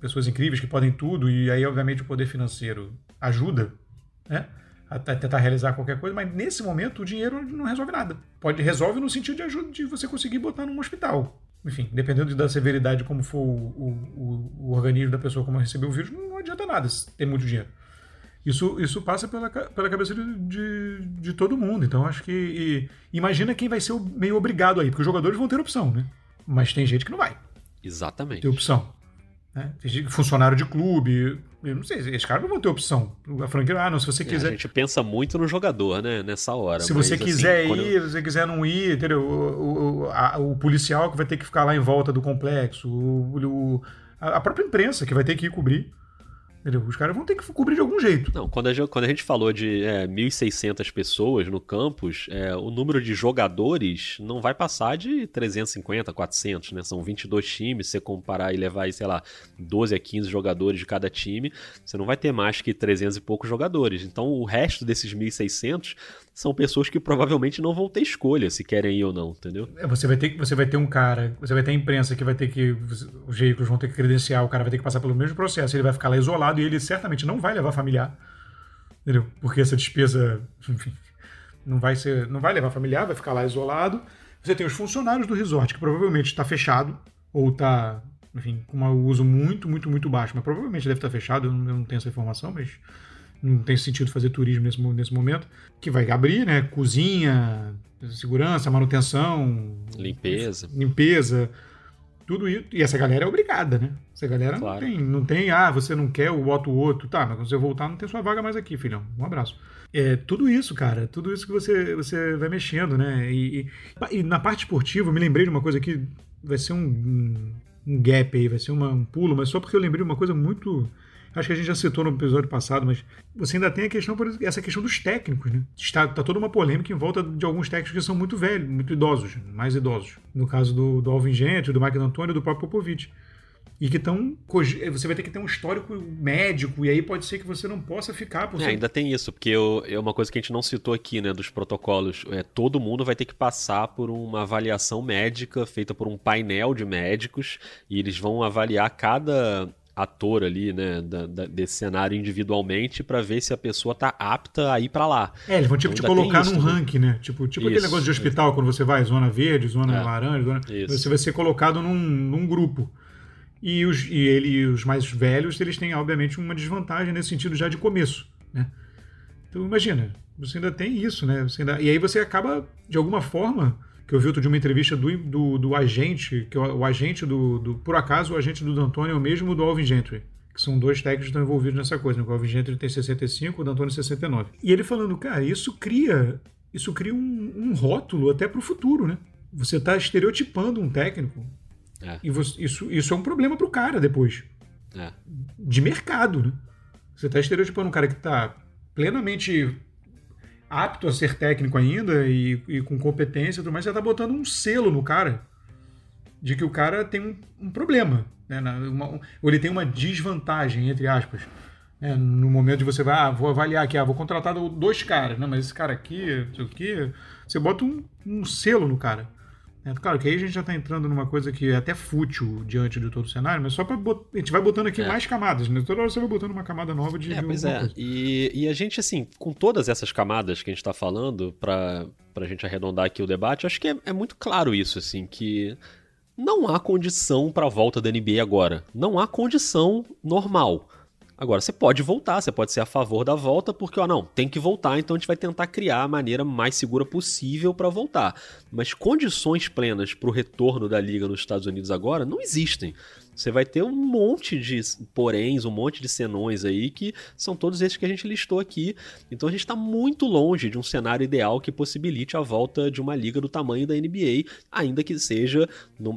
pessoas incríveis que podem tudo e aí obviamente o poder financeiro ajuda, né? A tentar realizar qualquer coisa, mas nesse momento o dinheiro não resolve nada. Pode resolve no sentido de ajuda de você conseguir botar num hospital enfim, dependendo da severidade como for o, o, o organismo da pessoa como recebeu o vírus, não adianta nada ter muito dinheiro. Isso, isso passa pela, pela cabeça de, de, de todo mundo. Então acho que. E, imagina quem vai ser meio obrigado aí, porque os jogadores vão ter opção, né? Mas tem gente que não vai. Exatamente. Ter opção. Né? Funcionário de clube. Eu não sei, esses caras não vão ter opção. A franquia, ah, não, se você quiser. É, a gente pensa muito no jogador, né? Nessa hora. Se você assim, quiser assim, ir, eu... se você quiser não ir, entendeu? O, o, a, o, policial que vai ter que ficar lá em volta do complexo, o, a própria imprensa que vai ter que ir cobrir. Os caras vão ter que cobrir de algum jeito. Não, quando a gente, quando a gente falou de é, 1.600 pessoas no campus, é, o número de jogadores não vai passar de 350, 400, né? São 22 times, você comparar e levar, sei lá, 12 a 15 jogadores de cada time, você não vai ter mais que 300 e poucos jogadores. Então, o resto desses 1.600 são pessoas que provavelmente não vão ter escolha se querem ir ou não, entendeu? É, você vai ter, você vai ter um cara, você vai ter a imprensa que vai ter que. Os veículos vão ter que credenciar, o cara vai ter que passar pelo mesmo processo, ele vai ficar lá isolado e ele certamente não vai levar familiar. Entendeu? Porque essa despesa, enfim, não vai ser. Não vai levar familiar, vai ficar lá isolado. Você tem os funcionários do resort, que provavelmente está fechado, ou está, enfim, com um uso muito, muito, muito baixo, mas provavelmente deve estar fechado, eu não, eu não tenho essa informação, mas não tem sentido fazer turismo nesse, nesse momento, que vai abrir, né? Cozinha, segurança, manutenção, limpeza. Limpeza, tudo isso. E essa galera é obrigada, né? Essa galera claro. não, tem, não tem, ah, você não quer, eu boto o outro. Tá, mas quando você voltar, não tem sua vaga mais aqui, filhão. Um abraço. É, tudo isso, cara, tudo isso que você, você vai mexendo, né? E, e, e na parte esportiva, eu me lembrei de uma coisa que vai ser um, um, um gap aí, vai ser uma, um pulo, mas só porque eu lembrei de uma coisa muito acho que a gente já citou no episódio passado, mas você ainda tem a questão, por essa questão dos técnicos, né? Está, tá toda uma polêmica em volta de alguns técnicos que são muito velhos, muito idosos, mais idosos. No caso do, do Alvin Gentry, do Mike D'Antoni e do próprio Popovich e que estão. Você vai ter que ter um histórico médico, e aí pode ser que você não possa ficar. Por é, ainda tem isso, porque eu, é uma coisa que a gente não citou aqui, né, dos protocolos. É, todo mundo vai ter que passar por uma avaliação médica feita por um painel de médicos, e eles vão avaliar cada ator ali, né, da, da, desse cenário individualmente para ver se a pessoa tá apta a ir para lá. É, eles vão tipo então, te colocar num ranking, né? Tipo, tipo aquele negócio de hospital, quando você vai zona verde, zona é. laranja, zona... você vai ser colocado num, num grupo. E, os, e ele os mais velhos, eles têm, obviamente, uma desvantagem nesse sentido já de começo, né? Então, imagina, você ainda tem isso, né? Ainda, e aí você acaba, de alguma forma, que eu vi outro de uma entrevista do, do, do agente, que o, o agente do, do, Por acaso, o agente do D'Antoni é o mesmo do Alvin Gentry, que são dois técnicos que estão envolvidos nessa coisa. Né? O Alvin Gentry tem 65, o D'Antoni 69. E ele falando, cara, isso cria, isso cria um, um rótulo até para o futuro, né? Você está estereotipando um técnico é. E você, isso, isso é um problema pro cara depois. É. De mercado, né? Você tá estereotipando um cara que tá plenamente apto a ser técnico ainda e, e com competência e tudo mais, você tá botando um selo no cara de que o cara tem um, um problema, né? Uma, um, ou ele tem uma desvantagem, entre aspas. É, no momento de você vai, ah, vou avaliar aqui, ah, vou contratar dois caras, não, mas esse cara aqui, não sei o quê, você bota um, um selo no cara. É, claro que aí a gente já está entrando numa coisa que é até fútil diante de todo o cenário, mas só para a gente vai botando aqui é. mais camadas, né? Toda hora você vai botando uma camada nova de. É, de pois é. E, e, a gente, assim, com todas essas camadas que a gente está falando, para a gente arredondar aqui o debate, acho que é, é muito claro isso, assim, que não há condição para a volta da NBA agora. Não há condição normal. Agora, você pode voltar, você pode ser a favor da volta, porque, ó, não, tem que voltar, então a gente vai tentar criar a maneira mais segura possível para voltar. Mas condições plenas para o retorno da liga nos Estados Unidos agora não existem. Você vai ter um monte de poréns, um monte de senões aí, que são todos esses que a gente listou aqui. Então a gente está muito longe de um cenário ideal que possibilite a volta de uma liga do tamanho da NBA, ainda que seja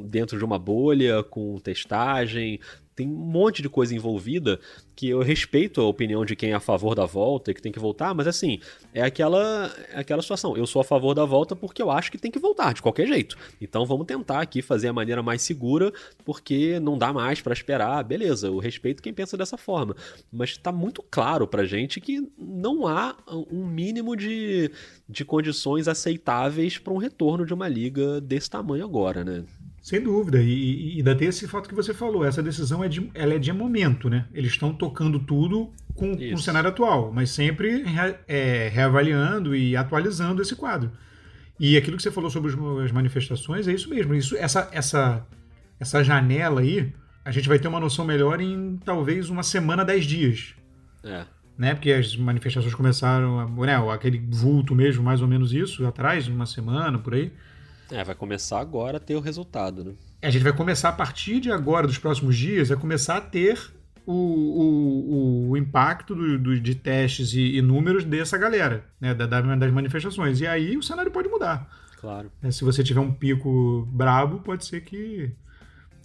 dentro de uma bolha, com testagem, tem um monte de coisa envolvida que eu respeito a opinião de quem é a favor da volta e que tem que voltar, mas assim, é aquela, é aquela situação. Eu sou a favor da volta porque eu acho que tem que voltar, de qualquer jeito. Então vamos tentar aqui fazer a maneira mais segura, porque não dá mais para esperar. Beleza, eu respeito quem pensa dessa forma. Mas está muito claro pra gente que não há um mínimo de, de condições aceitáveis para um retorno de uma liga desse tamanho agora, né? Sem dúvida. E, e, ainda tem esse fato que você falou. Essa decisão é de, ela é de momento, né? Eles estão tocando tudo com, com, o cenário atual, mas sempre re, é, reavaliando e atualizando esse quadro. E aquilo que você falou sobre as manifestações é isso mesmo. Isso, essa, essa, essa janela aí, a gente vai ter uma noção melhor em talvez uma semana, dez dias. É. Né? Porque as manifestações começaram, né? aquele vulto mesmo, mais ou menos isso, atrás, uma semana, por aí. É, vai começar agora a ter o resultado, né? A gente vai começar a partir de agora, dos próximos dias, a começar a ter o, o, o impacto do, do, de testes e, e, números dessa galera, né, da, das manifestações. E aí o cenário pode mudar. Claro. É, se você tiver um pico brabo, pode ser que,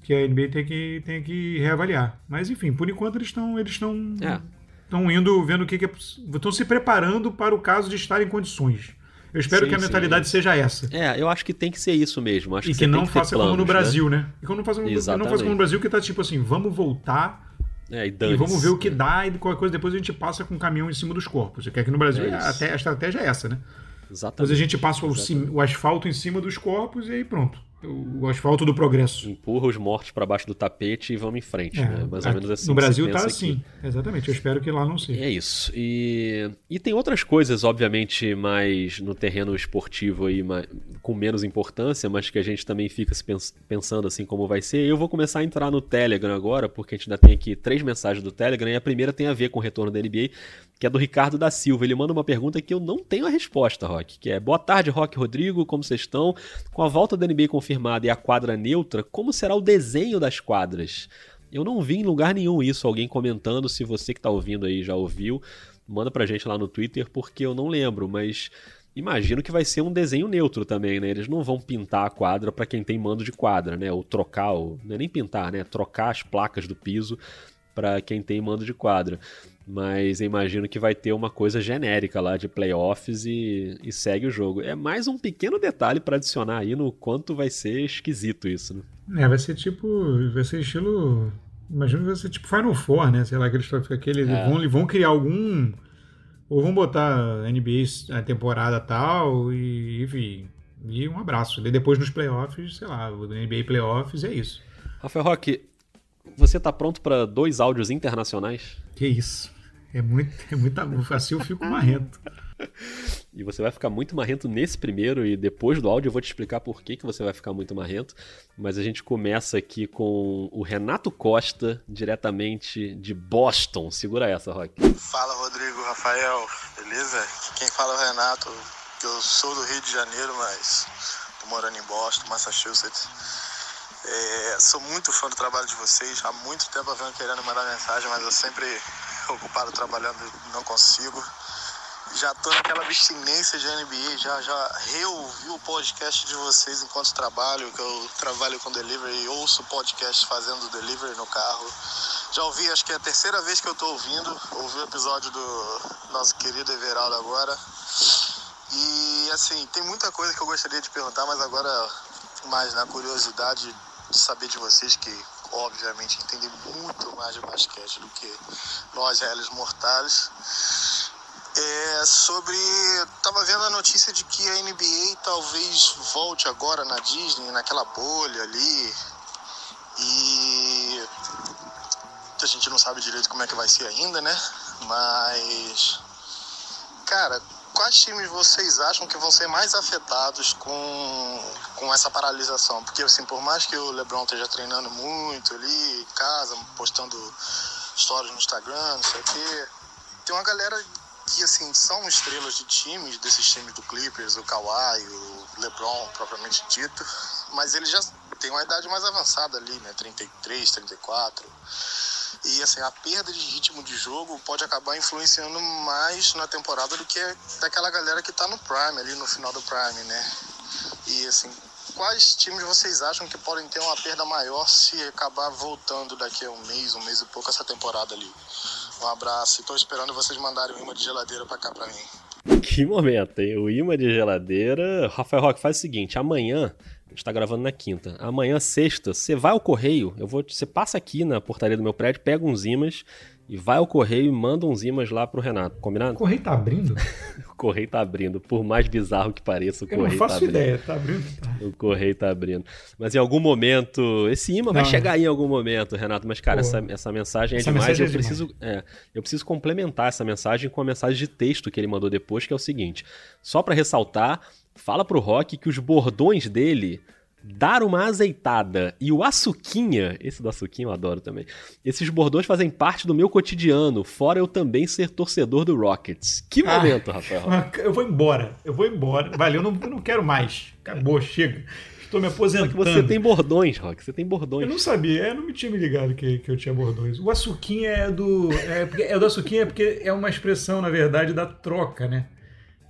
que a NBA tenha que, tenha que reavaliar. Mas enfim, por enquanto eles estão eles estão é. indo vendo o que, que é, estão se preparando para o caso de estar em condições. Eu espero sim, que a mentalidade sim. seja essa. É, eu acho que tem que ser isso mesmo. Acho e que, que não faça planos, como no Brasil, né? né? E que não faça, não faça como no Brasil, que tá tipo assim, vamos voltar é, e, e, vamos ver o que dá e qualquer coisa depois a gente passa com um caminhão em cima dos corpos. Que aqui no Brasil é até, a estratégia é essa, né? Exatamente. Depois a gente passa o, o asfalto em cima dos corpos e aí pronto o asfalto do progresso. Empurra os mortos para baixo do tapete e vamos em frente. É, né? Mais ou menos assim. No Brasil tá assim, exatamente. Eu espero que lá não seja. É isso. E, e tem outras coisas, obviamente, mais no terreno esportivo aí, mais, com menos importância, mas que a gente também fica se pens pensando assim como vai ser. Eu vou começar a entrar no Telegram agora, porque a gente ainda tem aqui três mensagens do Telegram e a primeira tem a ver com o retorno da NBA, que é do Ricardo da Silva. Ele manda uma pergunta que eu não tenho a resposta, Rock, que é: Boa tarde, Rock Rodrigo, como vocês estão? Com a volta da NBA confirmada e a quadra neutra, como será o desenho das quadras? Eu não vi em lugar nenhum isso, alguém comentando, se você que está ouvindo aí já ouviu, manda pra gente lá no Twitter, porque eu não lembro, mas imagino que vai ser um desenho neutro também, né? Eles não vão pintar a quadra para quem tem mando de quadra, né? Ou trocar, ou, não é nem pintar, né? Trocar as placas do piso para quem tem mando de quadra. Mas imagino que vai ter uma coisa genérica lá de playoffs e, e segue o jogo. É mais um pequeno detalhe para adicionar aí no quanto vai ser esquisito isso, né? É, vai ser tipo. Vai ser estilo. Imagino que vai ser tipo Final Four, né? Sei lá, aqueles aquele, é. vão, vão criar algum. Ou vão botar NBA a temporada tal e, enfim. E um abraço. E depois nos playoffs, sei lá, o NBA Playoffs é isso. Rafael Roque, você tá pronto para dois áudios internacionais? Que isso. É muito, é muito assim eu fico marrento. E você vai ficar muito marrento nesse primeiro e depois do áudio eu vou te explicar por que, que você vai ficar muito marrento. Mas a gente começa aqui com o Renato Costa, diretamente de Boston. Segura essa, Rock. Fala, Rodrigo, Rafael, beleza? Quem fala é o Renato, eu sou do Rio de Janeiro, mas tô morando em Boston, Massachusetts. É, sou muito fã do trabalho de vocês. Há muito tempo eu venho querendo mandar mensagem, mas eu sempre ocupado trabalhando não consigo. Já tô naquela abstinência de NBA, já, já reouvi o podcast de vocês enquanto trabalho, que eu trabalho com delivery ouço podcast fazendo delivery no carro. Já ouvi, acho que é a terceira vez que eu tô ouvindo, ouvi o episódio do nosso querido Everaldo agora. E assim, tem muita coisa que eu gostaria de perguntar, mas agora mais na curiosidade de saber de vocês que obviamente, entendem muito mais de basquete do que nós, réis mortais. É, sobre. Tava vendo a notícia de que a NBA talvez volte agora na Disney, naquela bolha ali. E. A gente não sabe direito como é que vai ser ainda, né? Mas. Cara, quais times vocês acham que vão ser mais afetados com, com essa paralisação? Porque, assim, por mais que o LeBron esteja treinando muito ali em casa, postando stories no Instagram, não sei o quê, tem uma galera que, assim, são estrelas de times, desses times do Clippers, o Kawhi, o LeBron, propriamente dito, mas ele já tem uma idade mais avançada ali, né? 33, 34. E assim, a perda de ritmo de jogo pode acabar influenciando mais na temporada do que daquela galera que tá no Prime, ali no final do Prime, né? E assim, quais times vocês acham que podem ter uma perda maior se acabar voltando daqui a um mês, um mês e pouco essa temporada ali? Um abraço e tô esperando vocês mandarem imã de geladeira pra cá pra mim. Que momento, hein? O imã de geladeira. Rafael Roque faz o seguinte: amanhã a gente tá gravando na quinta. Amanhã, sexta, você vai ao correio, eu vou, você passa aqui na portaria do meu prédio, pega uns imãs e vai ao correio e manda uns imãs lá pro Renato, combinado? O correio tá abrindo? [LAUGHS] o correio tá abrindo, por mais bizarro que pareça, o eu correio não faço tá ideia, tá abrindo. Tá. O correio tá abrindo. Mas em algum momento, esse imã não, vai chegar aí em algum momento, Renato, mas cara, essa, essa mensagem é essa demais, mensagem eu é preciso, demais. É, eu preciso complementar essa mensagem com a mensagem de texto que ele mandou depois, que é o seguinte: só para ressaltar, fala pro Rock que os bordões dele dar uma azeitada e o açuquinha, esse do açuquinha eu adoro também. Esses bordões fazem parte do meu cotidiano, fora eu também ser torcedor do Rockets. Que ah, momento, ah, Rafael. [LAUGHS] Eu vou embora, eu vou embora. Valeu, eu não, eu não quero mais. Acabou, chega. Estou me aposentando. Só que você tem bordões, Rock, você tem bordões. Eu não sabia, eu não me tinha me ligado que, que eu tinha bordões. O açuquinha é do. É, é do açuquinha porque é uma expressão, na verdade, da troca, né?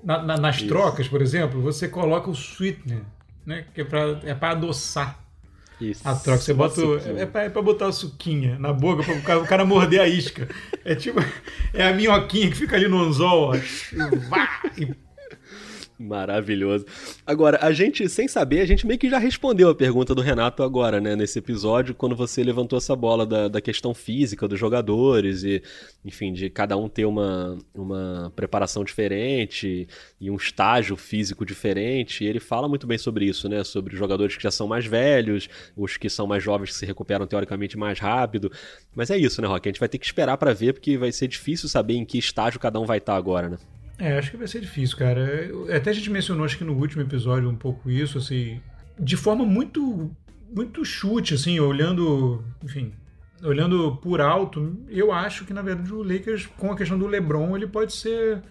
Na, na, nas Isso. trocas, por exemplo, você coloca o sweetener né? Que é pra, é pra adoçar. Isso. A troca. Você bota. É pra, é pra botar a suquinha na boca para o cara, o cara morder a isca. É tipo. [LAUGHS] É a minhoquinha que fica ali no anzol, ó. [LAUGHS] E Maravilhoso. Agora, a gente, sem saber, a gente meio que já respondeu a pergunta do Renato agora, né, nesse episódio, quando você levantou essa bola da, da questão física dos jogadores e, enfim, de cada um ter uma, uma preparação diferente e um estágio físico diferente. E ele fala muito bem sobre isso, né, sobre os jogadores que já são mais velhos, os que são mais jovens que se recuperam teoricamente mais rápido. Mas é isso, né, Rock? A gente vai ter que esperar para ver, porque vai ser difícil saber em que estágio cada um vai estar agora, né? É, acho que vai ser difícil, cara. Até a gente mencionou, acho que no último episódio, um pouco isso, assim, de forma muito, muito chute, assim, olhando, enfim, olhando por alto, eu acho que, na verdade, o Lakers, com a questão do LeBron, ele pode ser.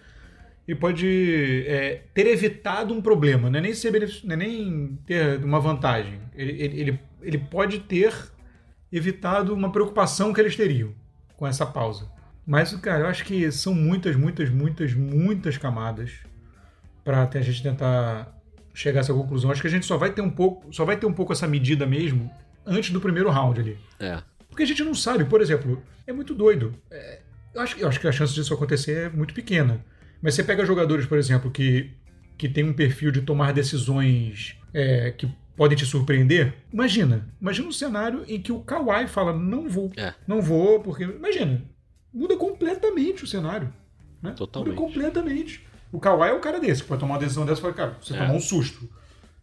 Ele pode é, ter evitado um problema, não é nem, ser não é nem ter uma vantagem. Ele, ele, ele pode ter evitado uma preocupação que eles teriam com essa pausa. Mas, cara, eu acho que são muitas, muitas, muitas, muitas camadas para até a gente tentar chegar a essa conclusão. Acho que a gente só vai ter um pouco, só vai ter um pouco essa medida mesmo antes do primeiro round ali. É. Porque a gente não sabe, por exemplo, é muito doido. É, eu, acho, eu acho que a chance disso acontecer é muito pequena. Mas você pega jogadores, por exemplo, que, que tem um perfil de tomar decisões é, que podem te surpreender. Imagina, imagina um cenário em que o Kawhi fala: não vou, é. não vou, porque. Imagina, muda completamente o cenário. Né? Totalmente. Muda completamente. O Kawhi é o cara desse, que pode tomar uma decisão dessa e falar, cara, você é. tomou um susto.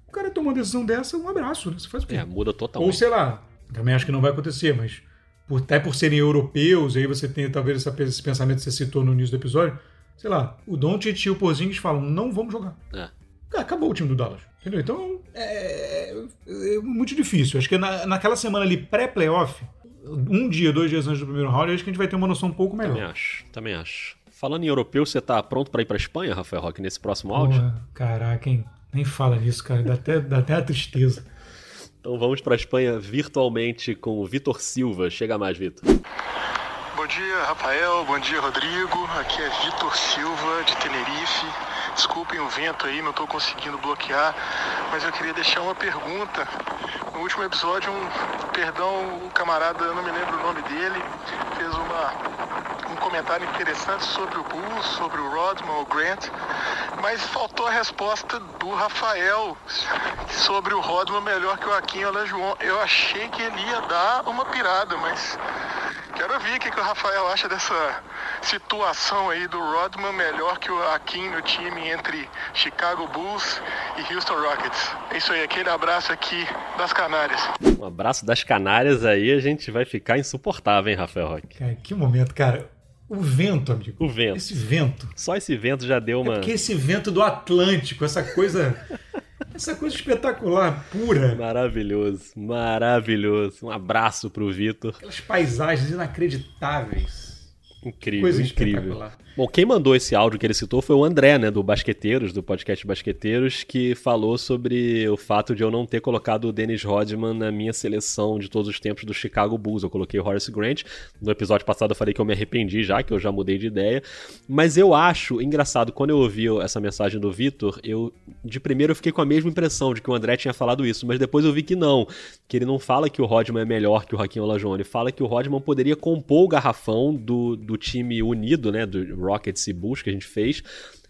O cara toma uma decisão dessa, um abraço, né? Você faz o quê? É, muda totalmente. Ou sei lá, também acho que não vai acontecer, mas por, até por serem europeus, aí você tem talvez essa, esse pensamento que você citou no início do episódio, sei lá, o Doncic e o Porzingis falam, não vamos jogar. É. Acabou o time do Dallas. Entendeu? Então, é, é, é muito difícil. Acho que na, naquela semana ali pré-playoff, um dia, dois dias antes do primeiro round, acho que a gente vai ter uma noção um pouco melhor. Também acho, também acho. Falando em europeu, você tá pronto para ir para Espanha, Rafael Roque, nesse próximo áudio? Porra, caraca, hein? Nem fala nisso, cara. Dá até, dá até a tristeza. Então vamos para a Espanha virtualmente com o Vitor Silva. Chega mais, Vitor. Bom dia, Rafael. Bom dia, Rodrigo. Aqui é Vitor Silva, de Tenerife. Desculpem o vento aí, não estou conseguindo bloquear, mas eu queria deixar uma pergunta. No último episódio, um perdão, o camarada, eu não me lembro o nome dele, fez uma, um comentário interessante sobre o Bulls, sobre o Rodman, o Grant, mas faltou a resposta do Rafael sobre o Rodman melhor que o Aquinho Olajuwon. Eu achei que ele ia dar uma pirada, mas quero ver o que, que o Rafael acha dessa situação aí do Rodman melhor que o Akin no time entre Chicago Bulls e Houston Rockets. É isso aí, aquele abraço aqui das Canárias. Um abraço das Canárias aí, a gente vai ficar insuportável, hein, Rafael Roque? Cara, que momento, cara. O vento, amigo. O vento. Esse vento. Só esse vento já deu uma. É porque esse vento do Atlântico, essa coisa. [LAUGHS] essa coisa espetacular, pura. Maravilhoso, maravilhoso. Um abraço pro Vitor. Aquelas paisagens inacreditáveis. Incrível, Coisa incrível. Bom, quem mandou esse áudio que ele citou foi o André, né, do Basqueteiros, do podcast Basqueteiros, que falou sobre o fato de eu não ter colocado o Dennis Rodman na minha seleção de todos os tempos do Chicago Bulls. Eu coloquei o Horace Grant. No episódio passado eu falei que eu me arrependi já, que eu já mudei de ideia. Mas eu acho engraçado, quando eu ouvi essa mensagem do Vitor, eu de primeiro eu fiquei com a mesma impressão de que o André tinha falado isso, mas depois eu vi que não, que ele não fala que o Rodman é melhor que o Raquel Olajuwon, ele fala que o Rodman poderia compor o garrafão do, do time unido, né, do Rockets e Bulls que a gente fez,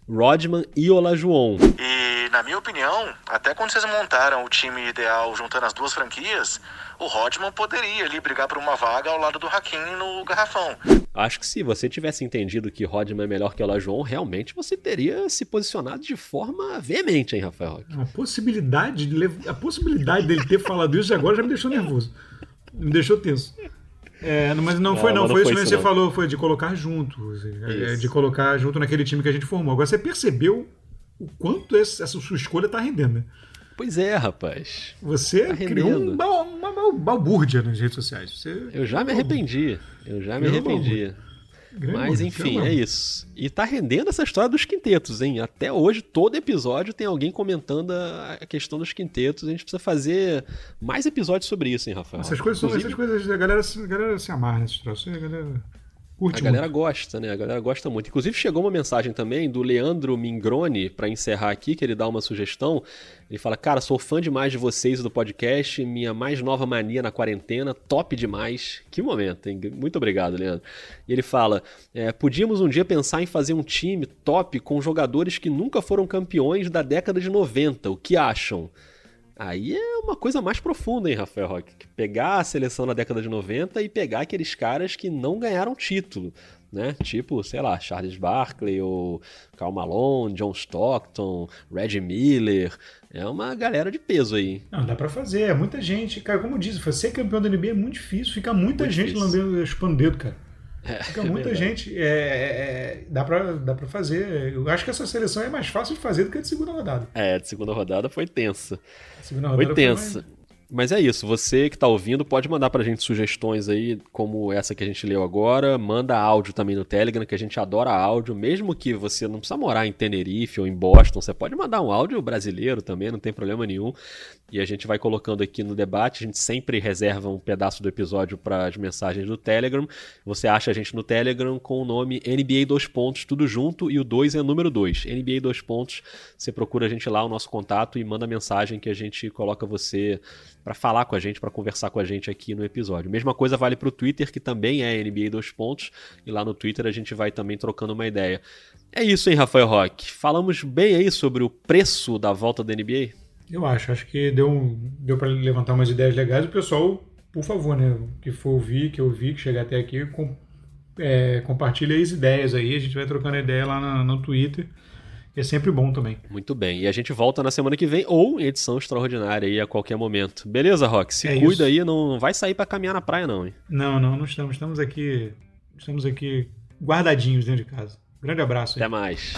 Rodman e Olajuwon. E na minha opinião, até quando vocês montaram o time ideal juntando as duas franquias, o Rodman poderia ali brigar por uma vaga ao lado do Hakim no garrafão. Acho que se você tivesse entendido que Rodman é melhor que Olajuwon, realmente você teria se posicionado de forma veemente, hein, Rafael A possibilidade, de, a possibilidade dele ter falado isso agora já me deixou nervoso. Me deixou tenso. É, mas não, foi não, foi, isso que você não. falou, foi de colocar junto, assim, é, de colocar junto naquele time que a gente formou. Agora você percebeu o quanto essa sua escolha está rendendo, né? Pois é, rapaz. Você tá criou uma, uma, uma balbúrdia nas redes sociais. Você... Eu já me arrependi. Eu já me arrependi. Grande Mas enfim, é isso. E tá rendendo essa história dos quintetos, hein? Até hoje, todo episódio tem alguém comentando a questão dos quintetos. A gente precisa fazer mais episódios sobre isso, hein, Rafael? Essas coisas, são, essas coisas a galera, a galera se amarra nesses troços. A galera Curte a galera muito. gosta, né? A galera gosta muito. Inclusive chegou uma mensagem também do Leandro Mingroni para encerrar aqui, que ele dá uma sugestão. Ele fala: "Cara, sou fã demais de vocês e do podcast, minha mais nova mania na quarentena, top demais. Que momento, hein? Muito obrigado, Leandro." E ele fala: é, "Podíamos um dia pensar em fazer um time top com jogadores que nunca foram campeões da década de 90. O que acham?" Aí é uma coisa mais profunda, hein, Rafael Roque? Pegar a seleção na década de 90 e pegar aqueles caras que não ganharam título, né? Tipo, sei lá, Charles Barkley ou Karl Malone, John Stockton, Reggie Miller. É uma galera de peso aí. Não, dá pra fazer. É muita gente. Cara, como eu disse, ser campeão da NBA é muito difícil. Fica muita muito gente lambendo, chupando dedo, cara. É, Fica é muita é gente. É, é, dá, pra, dá pra fazer. Eu acho que essa seleção é mais fácil de fazer do que a de segunda rodada. É, a de segunda rodada foi tensa. segunda rodada foi tensa. Foi mais... Mas é isso, você que está ouvindo pode mandar para a gente sugestões aí, como essa que a gente leu agora. Manda áudio também no Telegram, que a gente adora áudio, mesmo que você não precisa morar em Tenerife ou em Boston, você pode mandar um áudio brasileiro também, não tem problema nenhum. E a gente vai colocando aqui no debate, a gente sempre reserva um pedaço do episódio para as mensagens do Telegram. Você acha a gente no Telegram com o nome NBA 2 pontos, tudo junto, e o 2 é número 2. NBA 2 pontos, você procura a gente lá, o nosso contato, e manda mensagem que a gente coloca você para falar com a gente, para conversar com a gente aqui no episódio. Mesma coisa vale para o Twitter, que também é NBA dois pontos, e lá no Twitter a gente vai também trocando uma ideia. É isso, hein, Rafael Roque? Falamos bem aí sobre o preço da volta da NBA? Eu acho, acho que deu, deu para levantar umas ideias legais. O pessoal, por favor, né, que for ouvir, que ouvir, que chegar até aqui, com, é, compartilha as ideias aí. A gente vai trocando ideia lá no, no Twitter é sempre bom também. Muito bem. E a gente volta na semana que vem ou em edição extraordinária aí a qualquer momento. Beleza, Rock? Se é cuida isso. aí, não vai sair para caminhar na praia não, hein? Não, não, não estamos. Estamos aqui, estamos aqui guardadinhos dentro de casa. Grande abraço. Aí. Até mais.